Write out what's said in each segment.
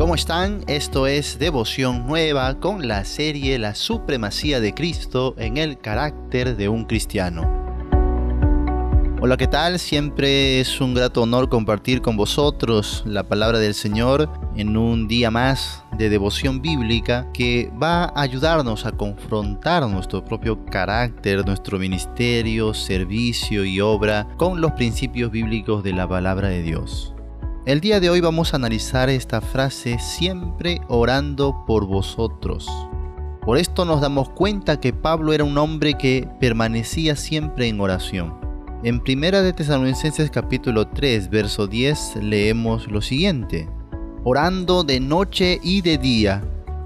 ¿Cómo están? Esto es Devoción Nueva con la serie La Supremacía de Cristo en el carácter de un cristiano. Hola, ¿qué tal? Siempre es un grato honor compartir con vosotros la palabra del Señor en un día más de devoción bíblica que va a ayudarnos a confrontar nuestro propio carácter, nuestro ministerio, servicio y obra con los principios bíblicos de la palabra de Dios. El día de hoy vamos a analizar esta frase siempre orando por vosotros. Por esto nos damos cuenta que Pablo era un hombre que permanecía siempre en oración. En Primera de Tesalonicenses capítulo 3, verso 10 leemos lo siguiente: Orando de noche y de día,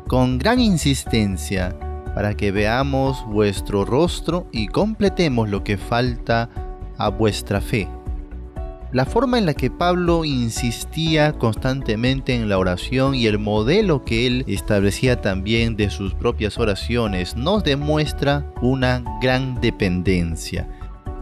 con gran insistencia, para que veamos vuestro rostro y completemos lo que falta a vuestra fe. La forma en la que Pablo insistía constantemente en la oración y el modelo que él establecía también de sus propias oraciones nos demuestra una gran dependencia.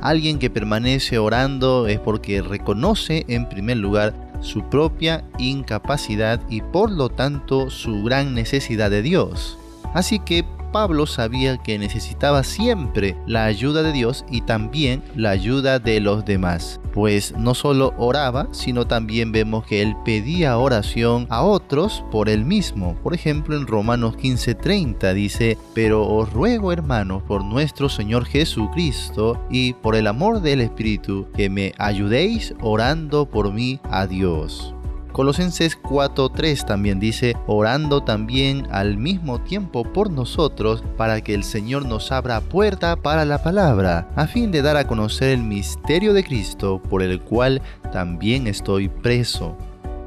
Alguien que permanece orando es porque reconoce en primer lugar su propia incapacidad y por lo tanto su gran necesidad de Dios. Así que Pablo sabía que necesitaba siempre la ayuda de Dios y también la ayuda de los demás, pues no solo oraba, sino también vemos que él pedía oración a otros por él mismo. Por ejemplo, en Romanos 15:30 dice, pero os ruego hermanos por nuestro Señor Jesucristo y por el amor del Espíritu, que me ayudéis orando por mí a Dios. Colosenses 4.3 también dice, orando también al mismo tiempo por nosotros para que el Señor nos abra puerta para la palabra, a fin de dar a conocer el misterio de Cristo por el cual también estoy preso.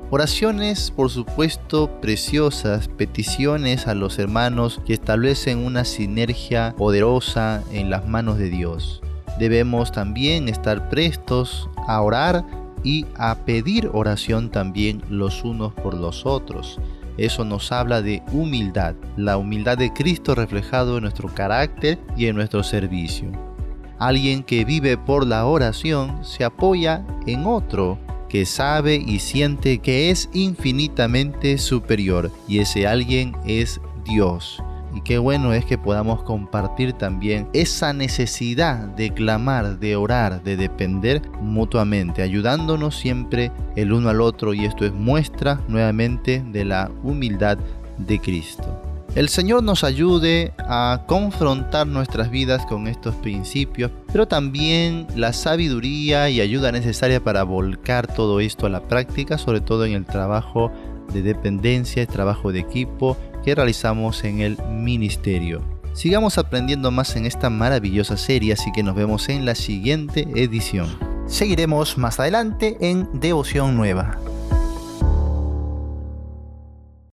Oraciones, por supuesto, preciosas, peticiones a los hermanos que establecen una sinergia poderosa en las manos de Dios. Debemos también estar prestos a orar y a pedir oración también los unos por los otros. Eso nos habla de humildad, la humildad de Cristo reflejado en nuestro carácter y en nuestro servicio. Alguien que vive por la oración se apoya en otro que sabe y siente que es infinitamente superior y ese alguien es Dios. Y qué bueno es que podamos compartir también esa necesidad de clamar, de orar, de depender mutuamente, ayudándonos siempre el uno al otro y esto es muestra nuevamente de la humildad de Cristo. El Señor nos ayude a confrontar nuestras vidas con estos principios, pero también la sabiduría y ayuda necesaria para volcar todo esto a la práctica, sobre todo en el trabajo de dependencia, el trabajo de equipo que realizamos en el ministerio. Sigamos aprendiendo más en esta maravillosa serie, así que nos vemos en la siguiente edición. Seguiremos más adelante en Devoción Nueva.